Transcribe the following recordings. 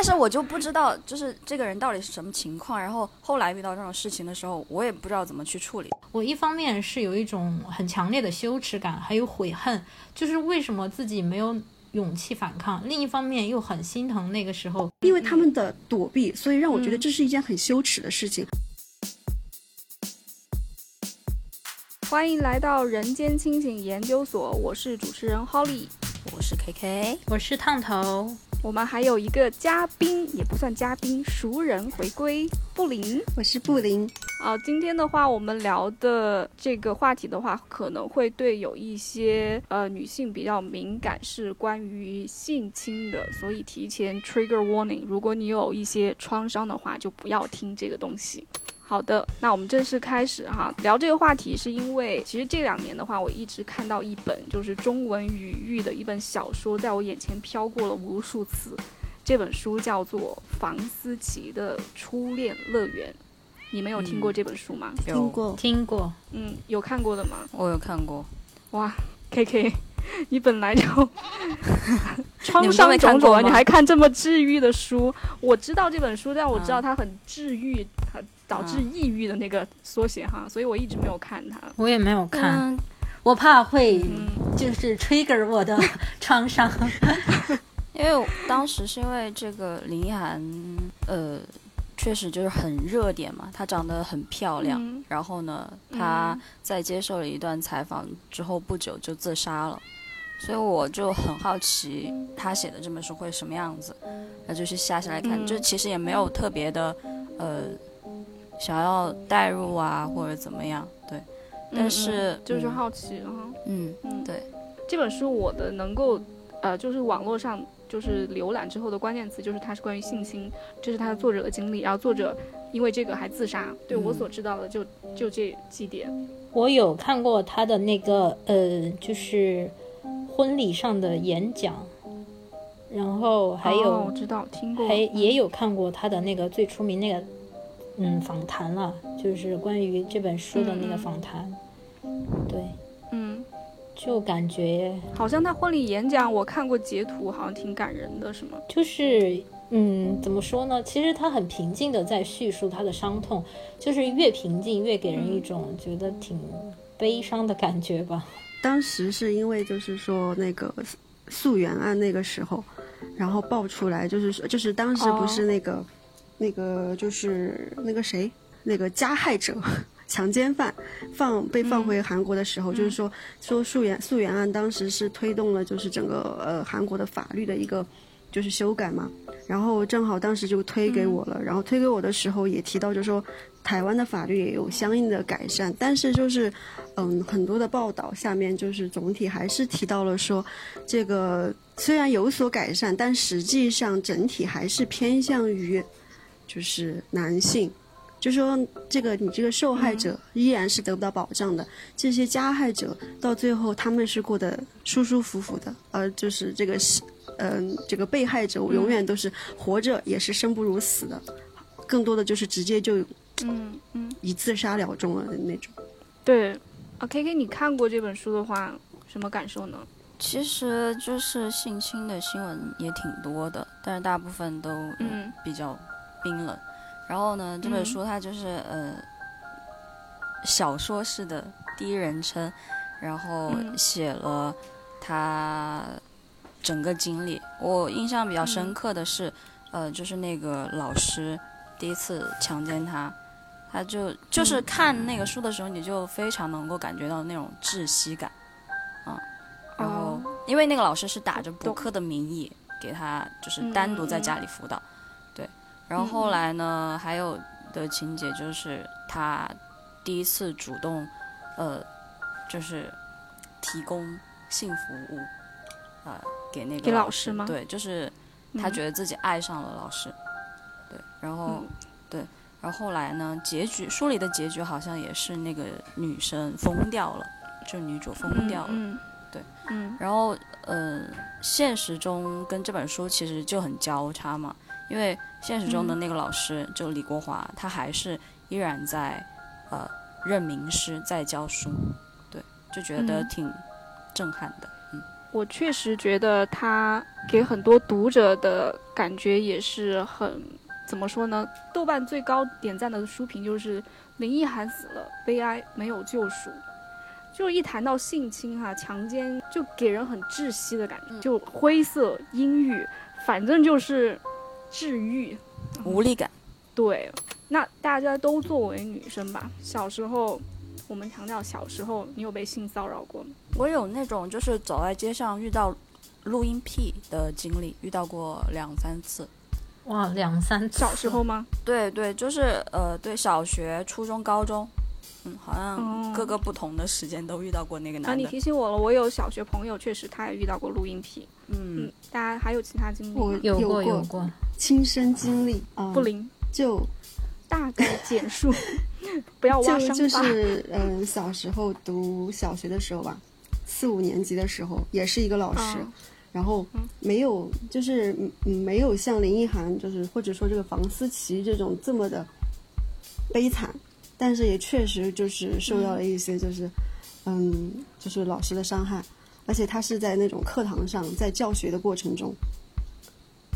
但是我就不知道，就是这个人到底是什么情况。然后后来遇到这种事情的时候，我也不知道怎么去处理。我一方面是有一种很强烈的羞耻感，还有悔恨，就是为什么自己没有勇气反抗；另一方面又很心疼那个时候，因为他们的躲避，所以让我觉得这是一件很羞耻的事情。欢迎来到人间清醒研究所，我是主持人 Holly，我是 KK，我是烫头。我们还有一个嘉宾，也不算嘉宾，熟人回归，布林，我是布林。啊，今天的话，我们聊的这个话题的话，可能会对有一些呃女性比较敏感，是关于性侵的，所以提前 trigger warning，如果你有一些创伤的话，就不要听这个东西。好的，那我们正式开始哈。聊这个话题是因为，其实这两年的话，我一直看到一本就是中文语域的一本小说，在我眼前飘过了无数次。这本书叫做房思琪的《初恋乐园》，你们有听过这本书吗？听过，听过。嗯，有看过的吗？我有看过。哇，K K，你本来就创伤种种，你还看这么治愈的书？我知道这本书，但我知道它很治愈，它。导致抑郁的那个缩写哈，所以我一直没有看它。我也没有看，我怕会 就是 trigger 我的 创伤。因为当时是因为这个林依涵，呃，确实就是很热点嘛，她长得很漂亮。然后呢，她在接受了一段采访之后不久就自杀了，所以我就很好奇他写的这本书会什么样子，那就去下下来看。就其实也没有特别的，呃。想要代入啊，或者怎么样？对，但是就是好奇哈。嗯嗯，对，这本书我的能够，呃，就是网络上就是浏览之后的关键词就是它是关于性侵，这是它的作者的经历，然后作者因为这个还自杀。对我所知道的就就这几点。我有看过他的那个呃，就是婚礼上的演讲，然后还有我知道听过，还也有看过他的那个最出名那个。嗯，访谈了，就是关于这本书的那个访谈，对，嗯，就感觉好像他婚礼演讲，我看过截图，好像挺感人的，是吗？就是，嗯，怎么说呢？其实他很平静的在叙述他的伤痛，就是越平静越给人一种觉得挺悲伤的感觉吧。当时是因为就是说那个溯源案那个时候，然后爆出来，就是说，就是当时不是那个。那个就是那个谁，那个加害者、强奸犯放被放回韩国的时候，就是说说溯源溯源案当时是推动了就是整个呃韩国的法律的一个就是修改嘛，然后正好当时就推给我了，然后推给我的时候也提到就说台湾的法律也有相应的改善，但是就是嗯很多的报道下面就是总体还是提到了说这个虽然有所改善，但实际上整体还是偏向于。就是男性，就说这个你这个受害者依然是得不到保障的，这些加害者到最后他们是过得舒舒服服的，而就是这个是，嗯，这个被害者永远都是活着也是生不如死的，更多的就是直接就，嗯嗯，以自杀了终了的那种。对，啊，K K，你看过这本书的话，什么感受呢？其实就是性侵的新闻也挺多的，但是大部分都嗯比较。冰冷，然后呢？这本书它就是呃小说式的第一人称，然后写了他整个经历。我印象比较深刻的是，呃，就是那个老师第一次强奸他，他就就是看那个书的时候，你就非常能够感觉到那种窒息感，啊，然后因为那个老师是打着补课的名义给他，就是单独在家里辅导。对。然后后来呢，还有的情节就是他第一次主动，呃，就是提供性服务，呃，给那个老师吗？对，就是他觉得自己爱上了老师，对，然后对，然后后来呢，结局书里的结局好像也是那个女生疯掉了，就女主疯掉了，对，嗯，然后呃，现实中跟这本书其实就很交叉嘛。因为现实中的那个老师就李国华，他还是依然在，呃，任名师在教书，对，就觉得挺震撼的，嗯我确实觉得他给很多读者的感觉也是很怎么说呢？豆瓣最高点赞的书评就是林奕涵死了，悲哀，没有救赎。就一谈到性侵哈、强奸，就给人很窒息的感觉，就灰色阴郁，反正就是治愈，无力感。对，那大家都作为女生吧，小时候。我们强调小时候，你有被性骚扰过吗？我有那种就是走在街上遇到录音癖的经历，遇到过两三次。哇，两三次？小时候吗？对对，就是呃，对，小学、初中、高中，嗯，好像各个不同的时间都遇到过那个男的。啊，你提醒我了，我有小学朋友，确实他也遇到过录音癖。嗯，大家还有其他经历吗？有过有过亲身经历啊，不灵就。大概简述，不要挖伤就是嗯，小时候读小学的时候吧，四五年级的时候，也是一个老师，然后没有就是没有像林奕涵，就是或者说这个房思琪这种这么的悲惨，但是也确实就是受到了一些就是嗯，就是老师的伤害，而且他是在那种课堂上，在教学的过程中，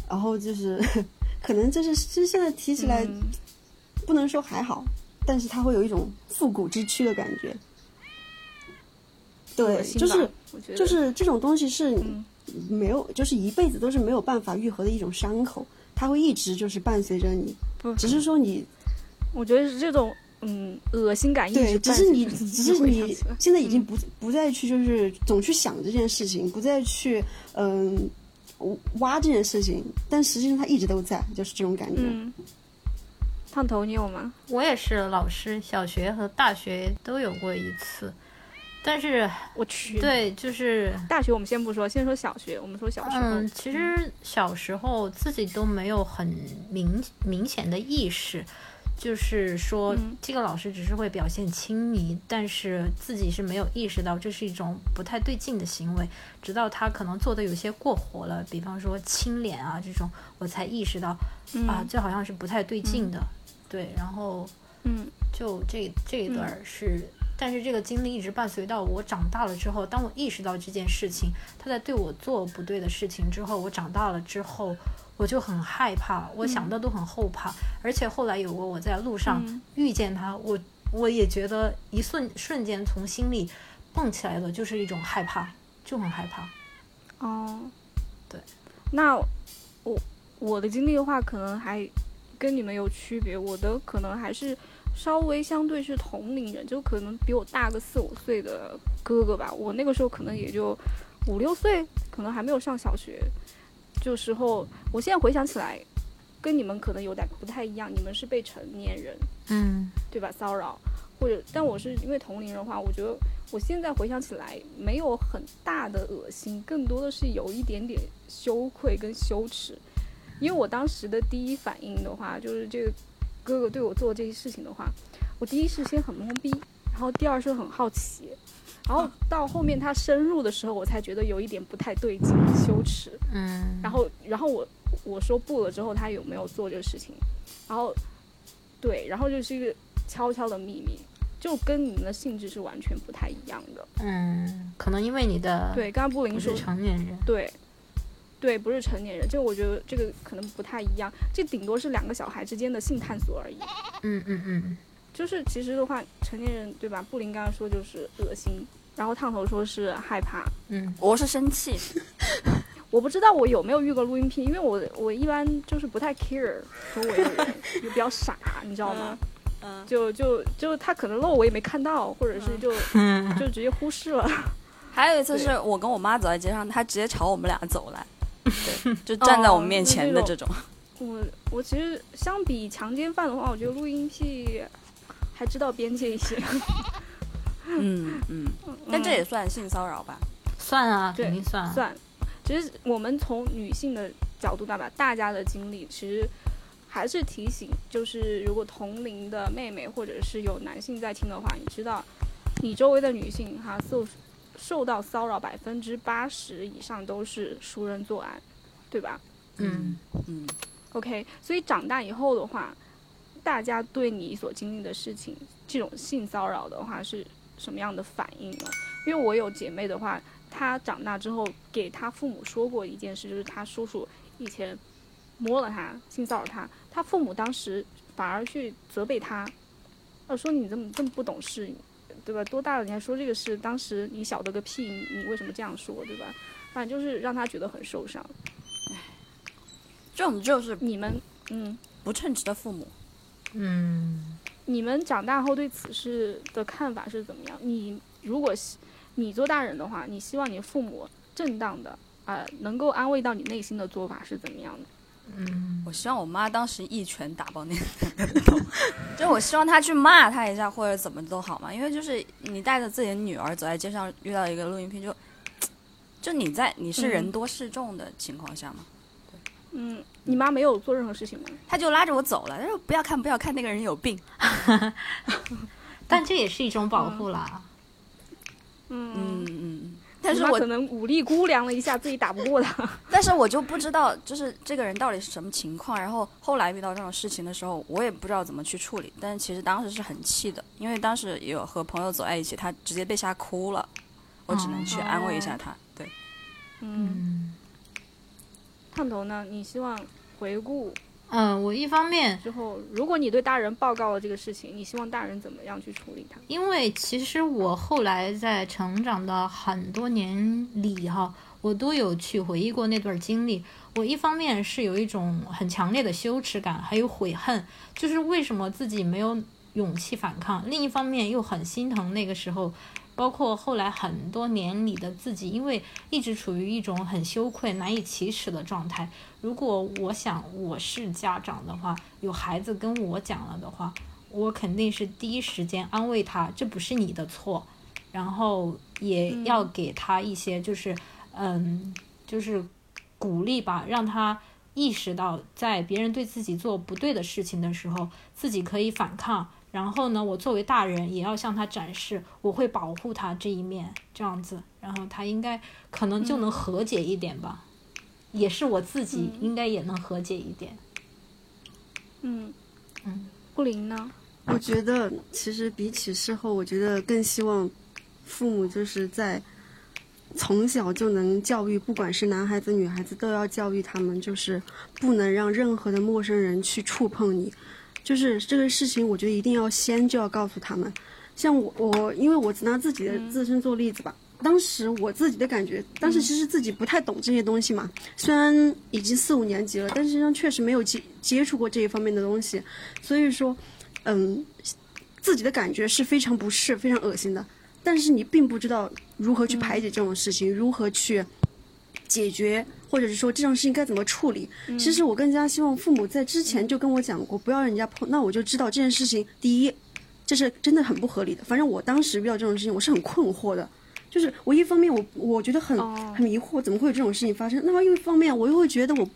然后就是 可能就是其实现在提起来。不能说还好，但是它会有一种复古之躯的感觉。对，就是就是这种东西是没有，就是一辈子都是没有办法愈合的一种伤口，它会一直就是伴随着你。只是说你，我觉得是这种嗯恶心感一直。对，只是你，只是你现在已经不不再去就是总去想这件事情，不再去嗯挖这件事情，但实际上它一直都在，就是这种感觉。烫头你有吗？我也是老师，小学和大学都有过一次，但是我去，对，就是大学我们先不说，先说小学。我们说小时候，嗯，其实小时候自己都没有很明明显的意识，就是说这个老师只是会表现亲昵，但是自己是没有意识到这是一种不太对劲的行为，直到他可能做的有些过火了，比方说亲脸啊这种，我才意识到啊，这好像是不太对劲的。对，然后，嗯，就这这一段是，但是这个经历一直伴随到我长大了之后。当我意识到这件事情，他在对我做不对的事情之后，我长大了之后，我就很害怕，我想到都很后怕。而且后来有过我在路上遇见他，我我也觉得一瞬瞬间从心里蹦起来的，就是一种害怕，就很害怕。哦，对，那我我的经历的话，可能还。跟你们有区别，我的可能还是稍微相对是同龄人，就可能比我大个四五岁的哥哥吧。我那个时候可能也就五六岁，可能还没有上小学。就时候，我现在回想起来，跟你们可能有点不太一样。你们是被成年人，嗯，对吧？骚扰，或者，但我是因为同龄人的话，我觉得我现在回想起来没有很大的恶心，更多的是有一点点羞愧跟羞耻。因为我当时的第一反应的话，就是这个哥哥对我做这些事情的话，我第一是先很懵逼，然后第二是很好奇，然后到后面他深入的时候，我才觉得有一点不太对劲，羞耻。嗯。然后，然后我我说不了之后，他有没有做这个事情？然后，对，然后就是一个悄悄的秘密，就跟你们的性质是完全不太一样的。嗯，可能因为你的对，刚刚布林说成年人对。对，不是成年人，这个我觉得这个可能不太一样，这顶多是两个小孩之间的性探索而已。嗯嗯嗯，就是其实的话，成年人对吧？布林刚刚说就是恶心，然后烫头说是害怕。嗯，我是生气。我不知道我有没有遇过录音癖，因为我我一般就是不太 care，周围的人，就比较傻，你知道吗？嗯，就就就他可能漏我也没看到，或者是就 就直接忽视了。还有一次是我跟我妈走在街上，她直接朝我们俩走来。对，就站在我们面前的这种。我我其实相比强奸犯的话，我觉得录音癖还知道边界一些。嗯嗯，但这也算性骚扰吧？算啊，肯定算。算。其实我们从女性的角度，吧，大家的经历，其实还是提醒，就是如果同龄的妹妹或者是有男性在听的话，你知道，你周围的女性哈，受。受到骚扰百分之八十以上都是熟人作案，对吧？嗯嗯。OK，所以长大以后的话，大家对你所经历的事情，这种性骚扰的话是什么样的反应呢？因为我有姐妹的话，她长大之后给她父母说过一件事，就是她叔叔以前摸了她，性骚扰她，她父母当时反而去责备她，呃，说你怎么这么不懂事，对吧？多大了你还说这个事？当时你晓得个屁，你为什么这样说，对吧？反正就是让他觉得很受伤。唉，这种就是你们，嗯，不称职的父母。嗯，你们长大后对此事的看法是怎么样？你如果你做大人的话，你希望你父母正当的啊，能够安慰到你内心的做法是怎么样的？嗯，我希望我妈当时一拳打爆那个头，就我希望她去骂他一下或者怎么都好嘛。因为就是你带着自己的女儿走在街上，遇到一个录音片，就就你在你是人多势众的情况下嘛。嗯，你妈没有做任何事情吗？她就拉着我走了，她说不要看不要看那个人有病。但这也是一种保护啦。嗯嗯嗯。但是我可能武力估量了一下，自己打不过他。但是我就不知道，就是这个人到底是什么情况。然后后来遇到这种事情的时候，我也不知道怎么去处理。但是其实当时是很气的，因为当时有和朋友走在一起，他直接被吓哭了，我只能去安慰一下他。对，嗯。烫头呢？你希望回顾？嗯，我一方面之后，如果你对大人报告了这个事情，你希望大人怎么样去处理它？因为其实我后来在成长的很多年里，哈，我都有去回忆过那段经历。我一方面是有一种很强烈的羞耻感，还有悔恨，就是为什么自己没有勇气反抗；另一方面又很心疼那个时候。包括后来很多年里的自己，因为一直处于一种很羞愧、难以启齿的状态。如果我想我是家长的话，有孩子跟我讲了的话，我肯定是第一时间安慰他，这不是你的错，然后也要给他一些就是，嗯，就是鼓励吧，让他意识到在别人对自己做不对的事情的时候，自己可以反抗。然后呢，我作为大人也要向他展示，我会保护他这一面，这样子，然后他应该可能就能和解一点吧，也是我自己应该也能和解一点。嗯嗯，顾林呢？我觉得其实比起事后，我觉得更希望父母就是在从小就能教育，不管是男孩子女孩子，都要教育他们，就是不能让任何的陌生人去触碰你。就是这个事情，我觉得一定要先就要告诉他们。像我，我因为我只拿自己的自身做例子吧。当时我自己的感觉，当时其实自己不太懂这些东西嘛。虽然已经四五年级了，但实际上确实没有接接触过这一方面的东西。所以说，嗯，自己的感觉是非常不适、非常恶心的。但是你并不知道如何去排解这种事情，如何去解决。或者是说这种事情该怎么处理？其实我更加希望父母在之前就跟我讲过，不要让人家碰。那我就知道这件事情，第一，这是真的很不合理的。反正我当时遇到这种事情，我是很困惑的。就是我一方面我我觉得很很迷惑，怎么会有这种事情发生？那么另一方面我又会觉得我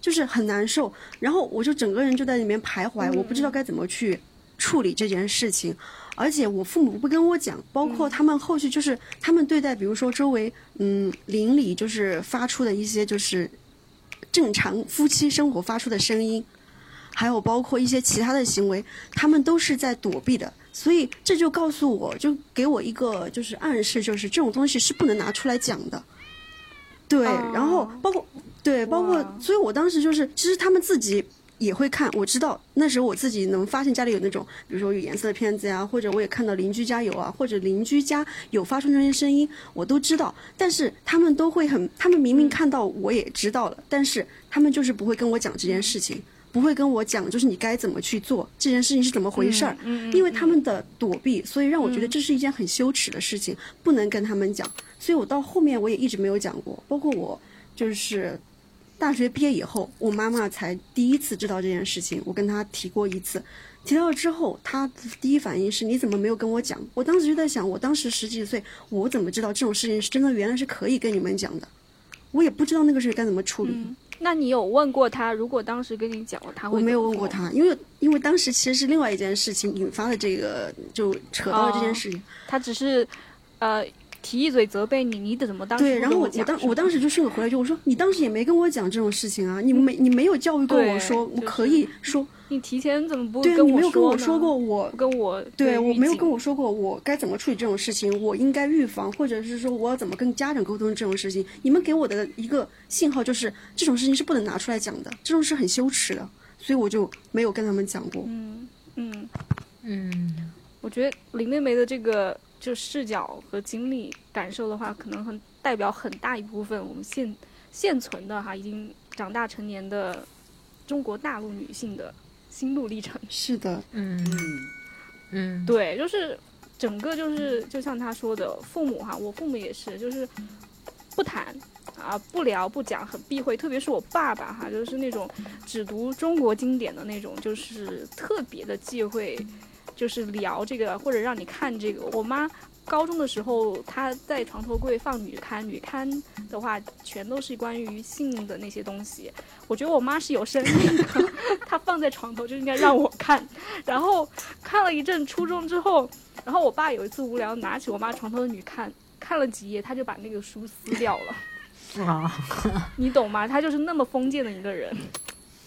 就是很难受，然后我就整个人就在里面徘徊，我不知道该怎么去处理这件事情。而且我父母不跟我讲，包括他们后续就是他们对待，比如说周围嗯邻里就是发出的一些就是正常夫妻生活发出的声音，还有包括一些其他的行为，他们都是在躲避的。所以这就告诉我就给我一个就是暗示，就是这种东西是不能拿出来讲的。对，然后包括对，包括所以我当时就是其实他们自己。也会看，我知道那时候我自己能发现家里有那种，比如说有颜色的片子呀，或者我也看到邻居家有啊，或者邻居家有发出那些声音，我都知道。但是他们都会很，他们明明看到我也知道了，但是他们就是不会跟我讲这件事情，不会跟我讲就是你该怎么去做这件事情是怎么回事儿，因为他们的躲避，所以让我觉得这是一件很羞耻的事情，不能跟他们讲。所以我到后面我也一直没有讲过，包括我就是。大学毕业以后，我妈妈才第一次知道这件事情。我跟她提过一次，提到了之后，她第一反应是：你怎么没有跟我讲？我当时就在想，我当时十几岁，我怎么知道这种事情是真的？原来是可以跟你们讲的，我也不知道那个事该怎么处理。那你有问过他？如果当时跟你讲了，他会？我没有问过他，因为因为当时其实是另外一件事情引发的这个，就扯到了这件事情。他只是，呃。提一嘴责备你，你怎么当时对，然后我我当我当时就顺口回来句，我说你当时也没跟我讲这种事情啊，你没你没有教育过我说我可以说。你提前怎么不对，你没有跟我说过我跟我对我没有跟我说过我该怎么处理这种事情，我应该预防，或者是说我要怎么跟家长沟通这种事情。你们给我的一个信号就是这种事情是不能拿出来讲的，这种是很羞耻的，所以我就没有跟他们讲过。嗯嗯嗯，我觉得林妹妹的这个就视角和经历感受的话，可能很代表很大一部分我们现现存的哈已经长大成年的中国大陆女性的。心路历程是的，嗯嗯，对，就是整个就是就像他说的，父母哈，我父母也是，就是不谈啊，不聊不讲，很避讳。特别是我爸爸哈，就是那种只读中国经典的那种，就是特别的忌讳，就是聊这个或者让你看这个。我妈。高中的时候，她在床头柜放女刊，女刊的话全都是关于性的那些东西。我觉得我妈是有生命的，她放在床头就应该让我看。然后看了一阵初中之后，然后我爸有一次无聊拿起我妈床头的女刊，看了几页，他就把那个书撕掉了。啊，你懂吗？他就是那么封建的一个人。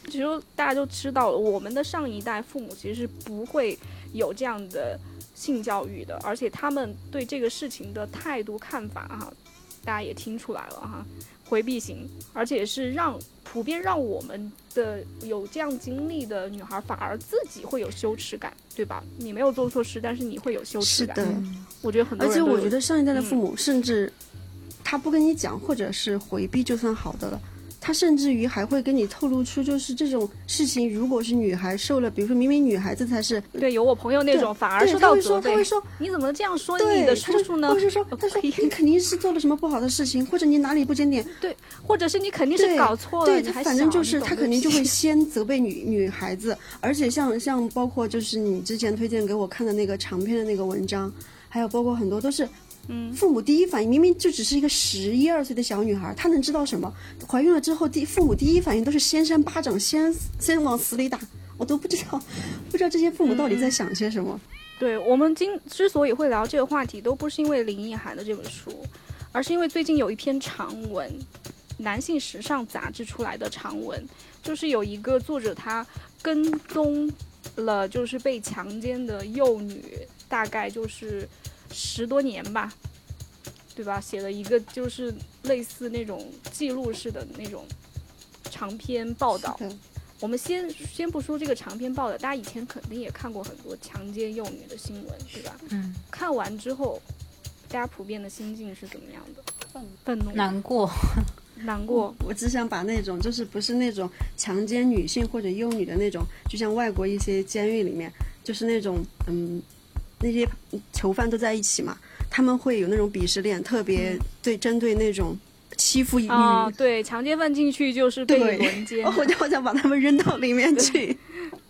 其实大家都知道了，我们的上一代父母其实是不会有这样的。性教育的，而且他们对这个事情的态度看法哈，大家也听出来了哈，回避型，而且是让普遍让我们的有这样经历的女孩反而自己会有羞耻感，对吧？你没有做错事，但是你会有羞耻感。是的，我觉得很多。而且我觉得上一代的父母，甚至他不跟你讲，或者是回避，就算好的了。他甚至于还会跟你透露出，就是这种事情，如果是女孩受了，比如说明明女孩子才是对，有我朋友那种反而受到责备，他会说，你怎么这样说你的叔叔呢？或者说，他说你肯定是做了什么不好的事情，或者你哪里不检点，对，或者是你肯定是搞错了，对他反正就是他肯定就会 先责备女女孩子，而且像像包括就是你之前推荐给我看的那个长篇的那个文章，还有包括很多都是。嗯，父母第一反应明明就只是一个十一二岁的小女孩，她能知道什么？怀孕了之后，第父母第一反应都是先扇巴掌，先先往死里打。我都不知道，不知道这些父母到底在想些什么。对我们今之所以会聊这个话题，都不是因为林奕涵的这本书，而是因为最近有一篇长文，男性时尚杂志出来的长文，就是有一个作者他跟踪了就是被强奸的幼女，大概就是。十多年吧，对吧？写了一个就是类似那种记录式的那种长篇报道。我们先先不说这个长篇报道，大家以前肯定也看过很多强奸幼女的新闻，对吧？嗯。看完之后，大家普遍的心境是怎么样的？愤愤怒、难过、难过。我只想把那种就是不是那种强奸女性或者幼女的那种，就像外国一些监狱里面，就是那种嗯。那些囚犯都在一起嘛，他们会有那种鄙视链，特别对针对那种欺负女，对强奸犯进去就是被轮奸，我就好想把他们扔到里面去。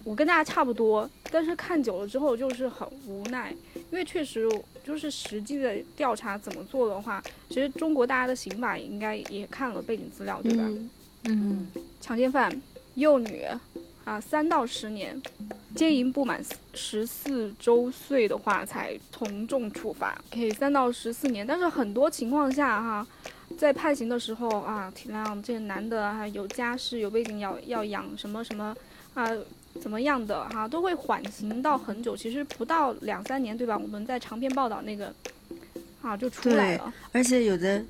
我跟大家差不多，但是看久了之后就是很无奈，因为确实就是实际的调查怎么做的话，其实中国大家的刑法应该也看了背景资料，对吧？嗯，强奸犯、幼女。啊，三到十年，奸淫不满十四周岁的话才从重处罚，可以三到十四年。但是很多情况下哈，在判刑的时候啊，体谅这男的还有家室有背景，要要养什么什么啊，怎么样的哈，都会缓刑到很久，其实不到两三年，对吧？我们在长篇报道那个啊就出来了，而且有的。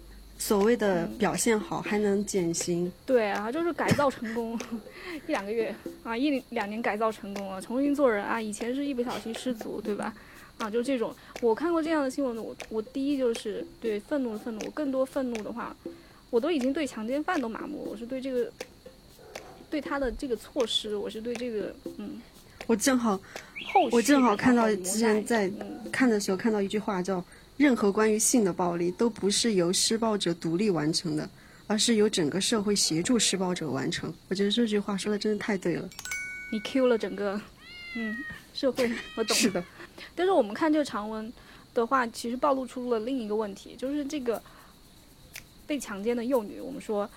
所谓的表现好还能减刑？对啊，就是改造成功，一两个月啊，一两年改造成功了，重新做人啊。以前是一不小心失足，对吧？啊，就这种，我看过这样的新闻我我第一就是对愤怒的愤怒，更多愤怒的话，我都已经对强奸犯都麻木，我是对这个，对他的这个措施，我是对这个，嗯，我正好，后我正好看到之前在看的时候看到一句话叫。任何关于性的暴力都不是由施暴者独立完成的，而是由整个社会协助施暴者完成。我觉得这句话说的真的太对了。你 Q 了整个，嗯，社会，我懂。是的。但是我们看这个长文的话，其实暴露出了另一个问题，就是这个被强奸的幼女，我们说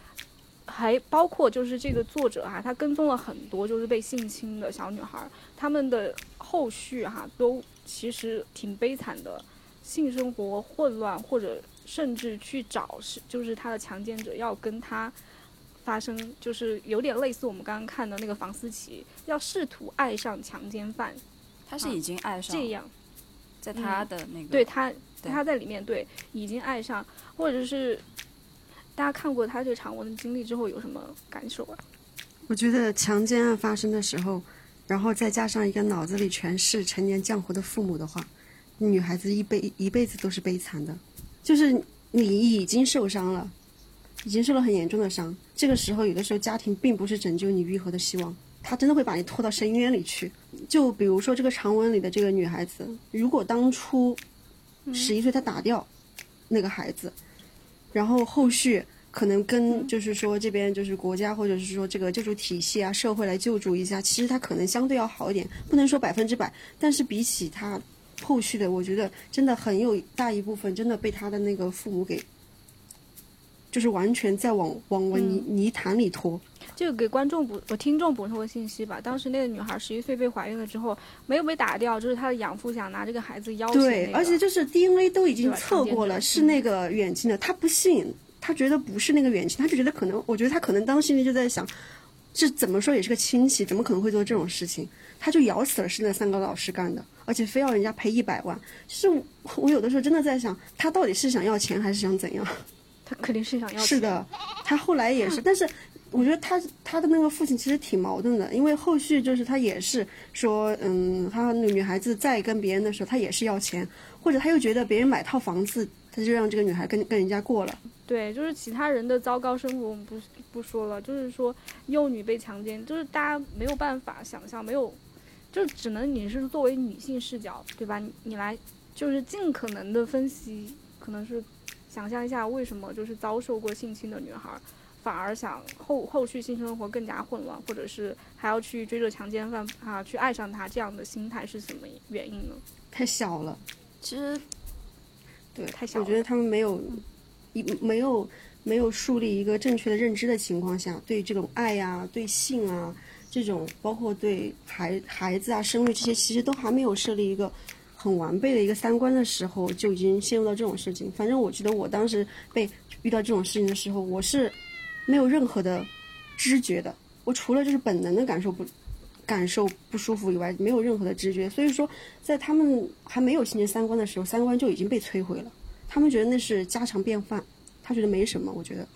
还包括就是这个作者哈，他跟踪了很多就是被性侵的小女孩，他们的后续哈都其实挺悲惨的。性生活混乱，或者甚至去找是就是他的强奸者要跟他发生，就是有点类似我们刚刚看的那个房思琪，要试图爱上强奸犯，他是已经爱上这样，在他的那个对他他在里面对已经爱上，或者是大家看过他这个长文的经历之后有什么感受啊？我觉得强奸案发生的时候。然后再加上一个脑子里全是陈年浆糊的父母的话，女孩子一辈一辈子都是悲惨的。就是你已经受伤了，已经受了很严重的伤。这个时候，有的时候家庭并不是拯救你愈合的希望，他真的会把你拖到深渊里去。就比如说这个长文里的这个女孩子，如果当初十一岁她打掉那个孩子，然后后续。可能跟就是说这边就是国家或者是说这个救助体系啊社会来救助一下，其实他可能相对要好一点，不能说百分之百，但是比起他后续的，我觉得真的很有大一部分真的被他的那个父母给，就是完全在往往往泥泥潭里拖。就给观众补，我听众补充个信息吧。当时那个女孩十一岁被怀孕了之后，没有被打掉，就是她的养父想拿这个孩子要挟。对，而且就是 DNA 都已经测过了，是那个远亲的，他不信。他觉得不是那个远亲，他就觉得可能，我觉得他可能当心里就在想，这怎么说也是个亲戚，怎么可能会做这种事情？他就咬死了是那三个老师干的，而且非要人家赔一百万。就是我有的时候真的在想，他到底是想要钱还是想怎样？他肯定是想要。是的，他后来也是，但是我觉得他他的那个父亲其实挺矛盾的，因为后续就是他也是说，嗯，他那个女孩子再跟别人的时候，他也是要钱，或者他又觉得别人买套房子，他就让这个女孩跟跟人家过了。对，就是其他人的糟糕生活，我们不不说了。就是说，幼女被强奸，就是大家没有办法想象，没有，就只能你是作为女性视角，对吧？你你来，就是尽可能的分析，可能是想象一下为什么就是遭受过性侵的女孩，反而想后后续性生活更加混乱，或者是还要去追着强奸犯啊，去爱上他，这样的心态是什么原因呢？太小了，其实，对，太小。我觉得他们没有一。没有没有树立一个正确的认知的情况下，对这种爱呀、对性啊这种，包括对孩孩子啊、生育这些，其实都还没有设立一个很完备的一个三观的时候，就已经陷入到这种事情。反正我觉得我当时被遇到这种事情的时候，我是没有任何的知觉的，我除了就是本能的感受不感受不舒服以外，没有任何的知觉。所以说，在他们还没有形成三观的时候，三观就已经被摧毁了。他们觉得那是家常便饭，他觉得没什么。我觉得，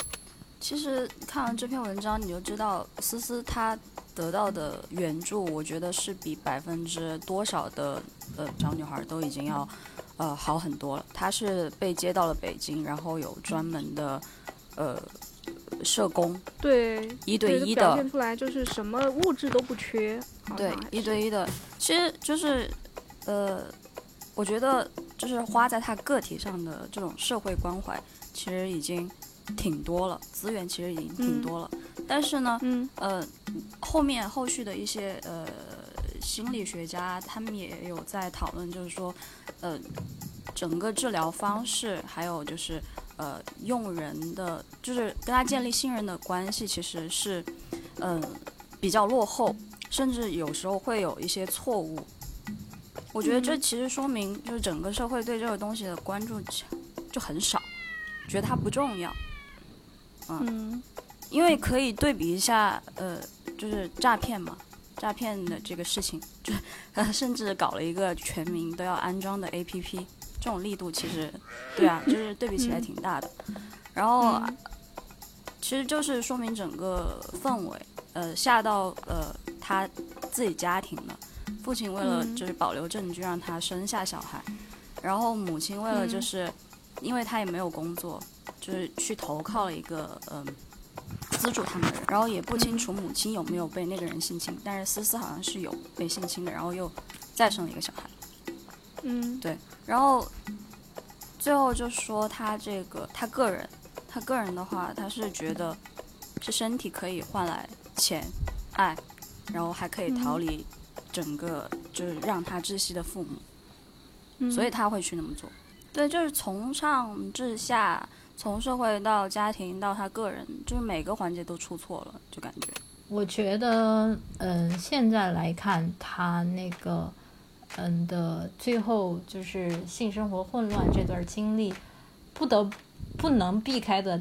其实看完这篇文章，你就知道思思她得到的援助，我觉得是比百分之多少的呃小女孩都已经要呃好很多了。她是被接到了北京，然后有专门的呃社工，对一对一的表现出来，就是什么物质都不缺，对一对一的，其实就是呃，我觉得。就是花在她个体上的这种社会关怀，其实已经挺多了，资源其实已经挺多了。但是呢，嗯。呃，后面后续的一些呃心理学家，他们也有在讨论，就是说，呃，整个治疗方式，还有就是呃用人的，就是跟他建立信任的关系，其实是嗯比较落后，甚至有时候会有一些错误。我觉得这其实说明，就是整个社会对这个东西的关注就很少，觉得它不重要。嗯，因为可以对比一下，呃，就是诈骗嘛，诈骗的这个事情，就甚至搞了一个全民都要安装的 APP，这种力度其实，对啊，就是对比起来挺大的。然后，其实就是说明整个氛围，呃，下到呃他自己家庭了。父亲为了就是保留证据，让他生下小孩，然后母亲为了就是，因为他也没有工作，就是去投靠了一个嗯资助他们的人，然后也不清楚母亲有没有被那个人性侵，但是思思好像是有被性侵的，然后又再生了一个小孩，嗯，对，然后最后就说他这个他个人，他个人的话，他是觉得是身体可以换来钱、爱，然后还可以逃离。整个就是让他窒息的父母，所以他会去那么做。对，就是从上至下，从社会到家庭到他个人，就是每个环节都出错了，就感觉。我觉得，嗯，现在来看，他那个，嗯的最后就是性生活混乱这段经历，不得不能避开的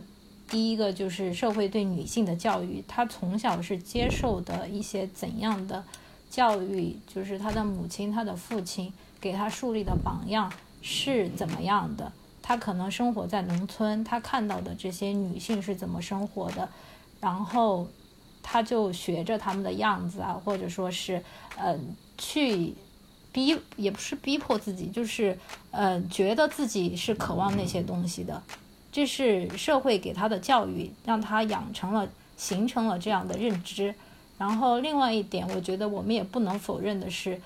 第一个就是社会对女性的教育，她从小是接受的一些怎样的教育，就是她的母亲、她的父亲给她树立的榜样是怎么样的。他可能生活在农村，他看到的这些女性是怎么生活的，然后他就学着他们的样子啊，或者说是，嗯，去逼也不是逼迫自己，就是，呃，觉得自己是渴望那些东西的，这是社会给他的教育，让他养成了、形成了这样的认知。然后另外一点，我觉得我们也不能否认的是。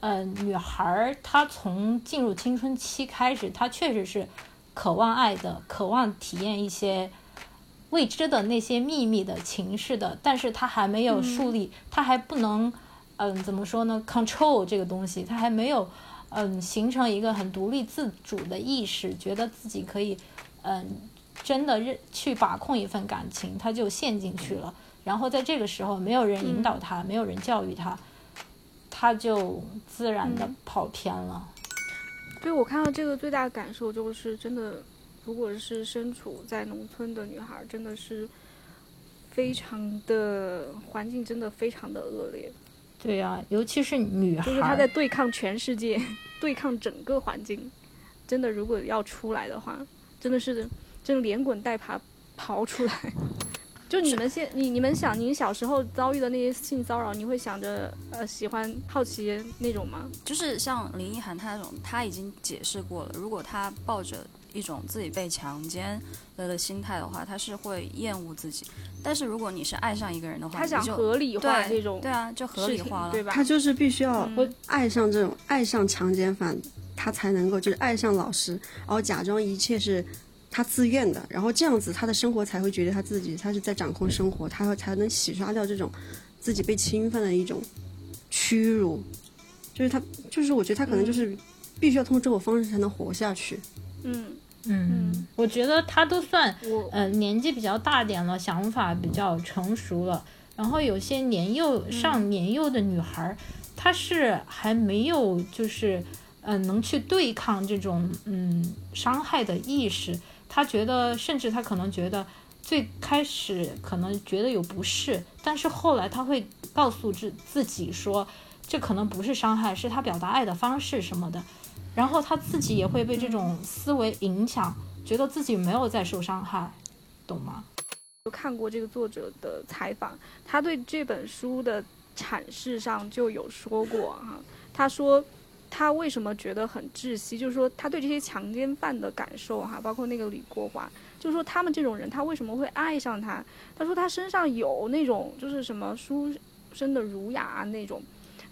嗯，女孩儿她从进入青春期开始，她确实是渴望爱的，渴望体验一些未知的那些秘密的情事的。但是她还没有树立，她还不能，嗯，怎么说呢？control 这个东西，她还没有，嗯，形成一个很独立自主的意识，觉得自己可以，嗯，真的认去把控一份感情，她就陷进去了。然后在这个时候，没有人引导她，没有人教育她。他就自然的跑偏了。对我看到这个最大的感受就是，真的，如果是身处在农村的女孩，真的是非常的环境，真的非常的恶劣。对呀，尤其是女孩，就是她在对抗全世界，对抗整个环境。真的，如果要出来的话，真的是真的连滚带爬跑出来。就你们现你你们想，你小时候遭遇的那些性骚扰，你会想着呃喜欢好奇那种吗？就是像林奕涵她那种，他已经解释过了，如果他抱着一种自己被强奸了的心态的话，他是会厌恶自己。但是如果你是爱上一个人的话，他想合理化这种，对啊，就合理化了，对吧？他就是必须要爱上这种爱上强奸犯，他才能够就是爱上老师，然后假装一切是。他自愿的，然后这样子，他的生活才会觉得他自己他是在掌控生活，他才能洗刷掉这种自己被侵犯的一种屈辱。就是他，就是我觉得他可能就是必须要通过这种方式才能活下去。嗯嗯，我觉得他都算呃年纪比较大点了，想法比较成熟了。然后有些年幼上年幼的女孩，她是还没有就是嗯能去对抗这种嗯伤害的意识。他觉得，甚至他可能觉得，最开始可能觉得有不适，但是后来他会告诉自自己说，这可能不是伤害，是他表达爱的方式什么的。然后他自己也会被这种思维影响，觉得自己没有在受伤害，懂吗？有看过这个作者的采访，他对这本书的阐释上就有说过哈，他说。他为什么觉得很窒息？就是说，他对这些强奸犯的感受，哈，包括那个李国华，就是说，他们这种人，他为什么会爱上他？他说他身上有那种，就是什么书生的儒雅那种，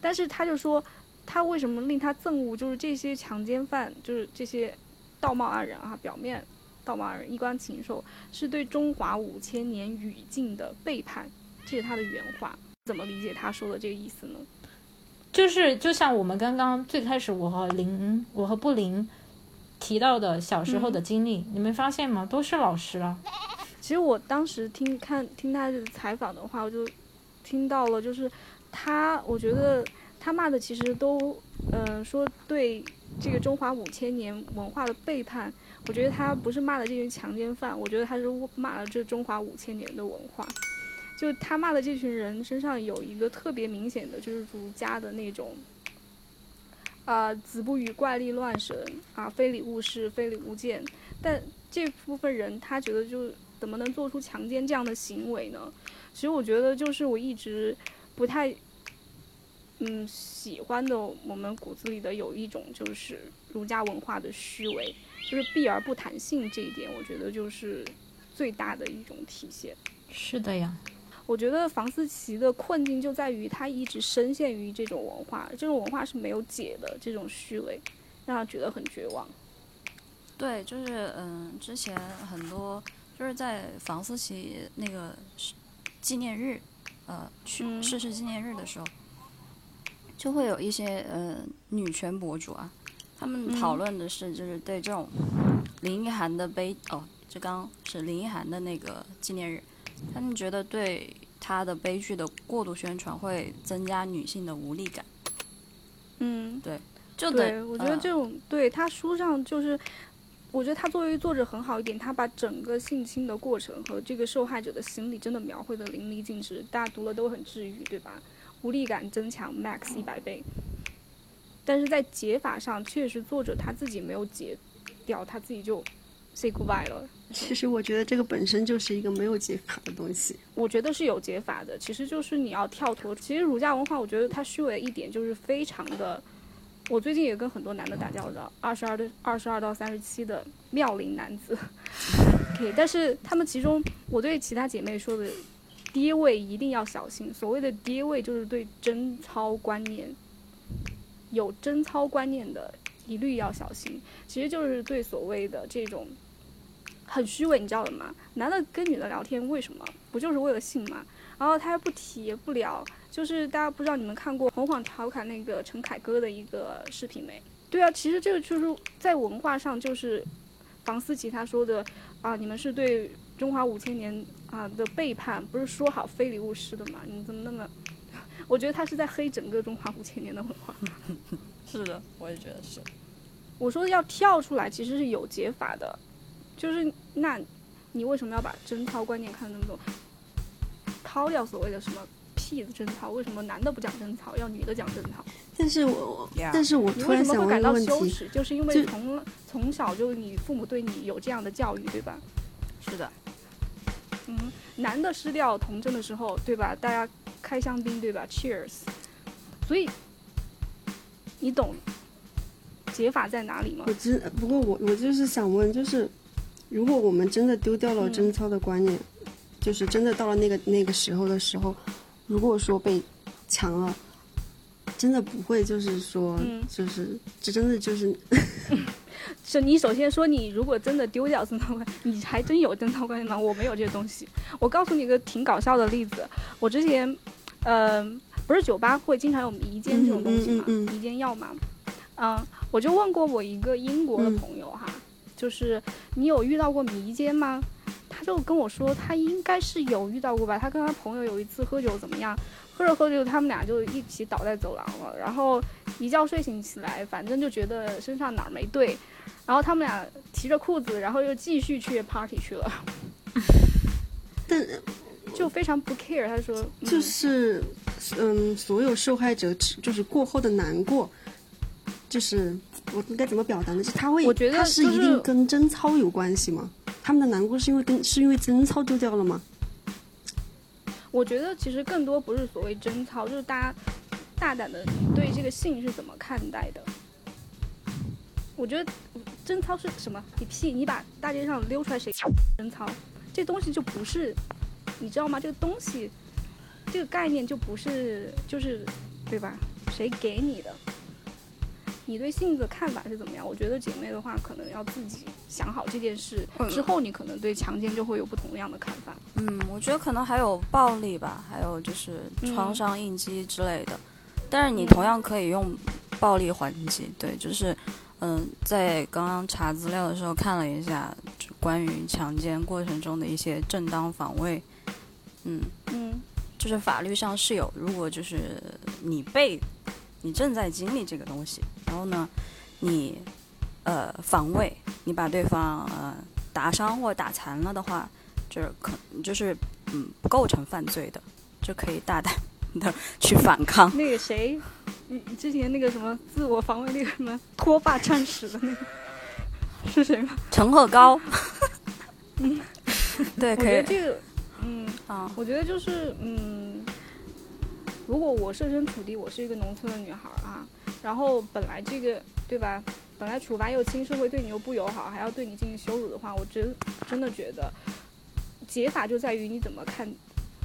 但是他就说，他为什么令他憎恶？就是这些强奸犯，就是这些道貌岸然啊，表面道貌岸然、衣冠禽兽，是对中华五千年语境的背叛。这是他的原话，怎么理解他说的这个意思呢？就是就像我们刚刚最开始我和林我和布林提到的小时候的经历，你没发现吗？都是老师啊。其实我当时听看听他的采访的话，我就听到了，就是他，我觉得他骂的其实都，嗯，说对这个中华五千年文化的背叛。我觉得他不是骂的这群强奸犯，我觉得他是骂了这中华五千年的文化。就他骂的这群人身上有一个特别明显的，就是儒家的那种，啊，子不语怪力乱神啊，非礼勿视，非礼勿见。但这部分人他觉得就怎么能做出强奸这样的行为呢？其实我觉得就是我一直不太，嗯，喜欢的我们骨子里的有一种就是儒家文化的虚伪，就是避而不谈性这一点，我觉得就是最大的一种体现。是的呀。我觉得房思琪的困境就在于他一直深陷于这种文化，这种文化是没有解的，这种虚伪让他觉得很绝望。对，就是嗯，之前很多就是在房思琪那个纪念日，呃，去逝世纪念日的时候，就会有一些呃女权博主啊，他们讨论的是就是对这种林奕涵的悲哦，这刚是林奕涵的那个纪念日。他们觉得对他的悲剧的过度宣传会增加女性的无力感。嗯，对，就对，我觉得这种对他书上就是。我觉得他作为作者很好一点，他把整个性侵的过程和这个受害者的心理真的描绘的淋漓尽致，大家读了都很治愈，对吧？无力感增强 max 一百倍。但是在解法上，确实作者他自己没有解掉，他自己就 say goodbye 了。其实我觉得这个本身就是一个没有解法的东西。我觉得是有解法的，其实就是你要跳脱。其实儒家文化，我觉得它虚伪一点就是非常的。我最近也跟很多男的打交道，二十二的二十二到三十七的妙龄男子，OK，但是他们其中，我对其他姐妹说的，爹位一定要小心。所谓的爹位，就是对贞操观念有贞操观念的，一律要小心。其实就是对所谓的这种很虚伪，你知道的吗？男的跟女的聊天，为什么不就是为了性吗？然后他又不提也不聊。就是大家不知道你们看过红谎调侃那个陈凯歌的一个视频没？对啊，其实这个就是在文化上就是房思琪他说的啊，你们是对中华五千年啊的背叛，不是说好非礼勿视的吗？你怎么那么？我觉得他是在黑整个中华五千年的文化。是的，我也觉得是。我说要跳出来，其实是有解法的，就是那，你为什么要把贞操观念看得那么重？抛掉所谓的什么？屁的贞操，为什么男的不讲贞操，要女的讲贞操？但是我，但是我突然想问到羞耻，就是因为从从小就你父母对你有这样的教育，对吧？是的。嗯，男的失掉童贞的时候，对吧？大家开香槟，对吧？Cheers。所以，你懂解法在哪里吗？我知，不过我我就是想问，就是如果我们真的丢掉了贞操的观念，就是真的到了那个那个时候的时候。如果说被强了，真的不会，就是说，就是这真的就是，是你首先说你如果真的丢掉贞操观，你还真有贞操观念吗？我没有这些东西。我告诉你一个挺搞笑的例子，我之前，呃，不是酒吧会经常有迷奸这种东西嘛，迷奸药嘛，嗯，我就问过我一个英国的朋友哈，就是你有遇到过迷奸吗？他就跟我说，他应该是有遇到过吧。他跟他朋友有一次喝酒，怎么样？喝着喝着，他们俩就一起倒在走廊了。然后一觉睡醒起来，反正就觉得身上哪儿没对。然后他们俩提着裤子，然后又继续去 party 去了。但就非常不 care。他说，就是，嗯，所有受害者就是过后的难过，就是我应该怎么表达呢？就他会，我觉得他是一定跟贞操有关系吗？他们的难过是因为跟是因为贞操丢掉了吗？我觉得其实更多不是所谓贞操，就是大家大胆的对这个性是怎么看待的。我觉得贞操是什么？你屁！你把大街上溜出来谁贞操？这东西就不是，你知道吗？这个东西，这个概念就不是，就是对吧？谁给你的？你对性的看法是怎么样？我觉得姐妹的话，可能要自己想好这件事之后，你可能对强奸就会有不同样的看法。嗯，我觉得可能还有暴力吧，还有就是创伤应激之类的。但是你同样可以用暴力还击。对，就是嗯，在刚刚查资料的时候看了一下，就关于强奸过程中的一些正当防卫。嗯嗯，就是法律上是有，如果就是你被。你正在经历这个东西，然后呢，你，呃，防卫，你把对方呃打伤或打残了的话，就是可就是嗯不构成犯罪的，就可以大胆的 去反抗。那个谁，你之前那个什么自我防卫那个什么脱发战士的那个是谁吗？陈鹤高。嗯，对，可以。这个，嗯啊，我觉得就是嗯。如果我设身处地，我是一个农村的女孩啊，然后本来这个对吧，本来处罚又轻，社会对你又不友好，还要对你进行羞辱的话，我真真的觉得解法就在于你怎么看，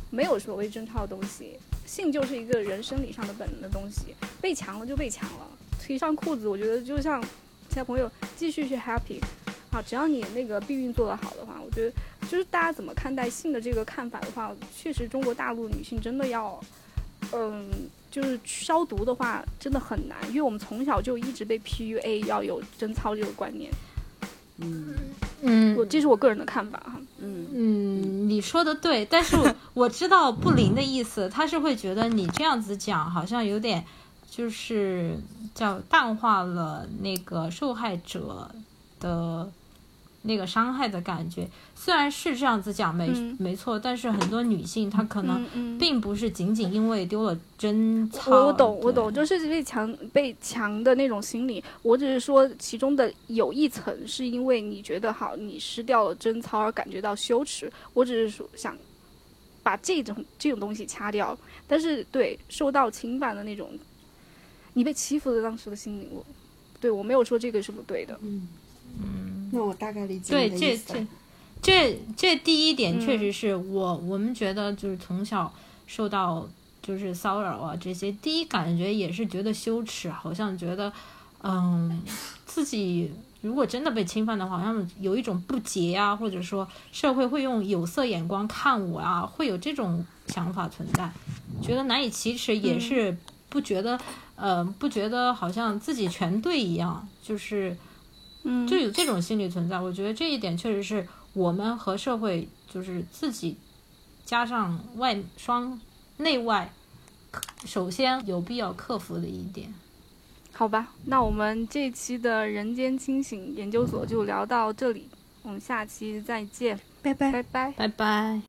没有所谓贞操的东西，性就是一个人生理上的本能的东西，被强了就被强了，提上裤子，我觉得就像其他朋友继续去 happy，啊，只要你那个避孕做得好的话，我觉得就是大家怎么看待性的这个看法的话，确实中国大陆女性真的要。嗯，就是消毒的话真的很难，因为我们从小就一直被 PUA 要有贞操这个观念。嗯嗯，我这是我个人的看法哈。嗯嗯，你说的对，但是我知道布林的意思，他是会觉得你这样子讲好像有点就是叫淡化了那个受害者的。那个伤害的感觉，虽然是这样子讲没没错，但是很多女性她可能并不是仅仅因为丢了贞操。我懂，我懂，就是被强被强的那种心理。我只是说其中的有一层是因为你觉得好，你失掉了贞操而感觉到羞耻。我只是说想把这种这种东西掐掉。但是对受到侵犯的那种，你被欺负的当时的心理，我对我没有说这个是不对的。嗯嗯。那我大概理解对，这这这这第一点确实是我我们觉得就是从小受到就是骚扰啊这些，第一感觉也是觉得羞耻，好像觉得嗯自己如果真的被侵犯的话，好像有一种不洁啊，或者说社会会用有色眼光看我啊，会有这种想法存在，觉得难以启齿，也是不觉得呃不觉得好像自己全对一样，就是。嗯，就有这种心理存在，我觉得这一点确实是我们和社会就是自己加上外双内外，首先有必要克服的一点。好吧，那我们这期的人间清醒研究所就聊到这里，我们下期再见，拜拜拜拜拜拜。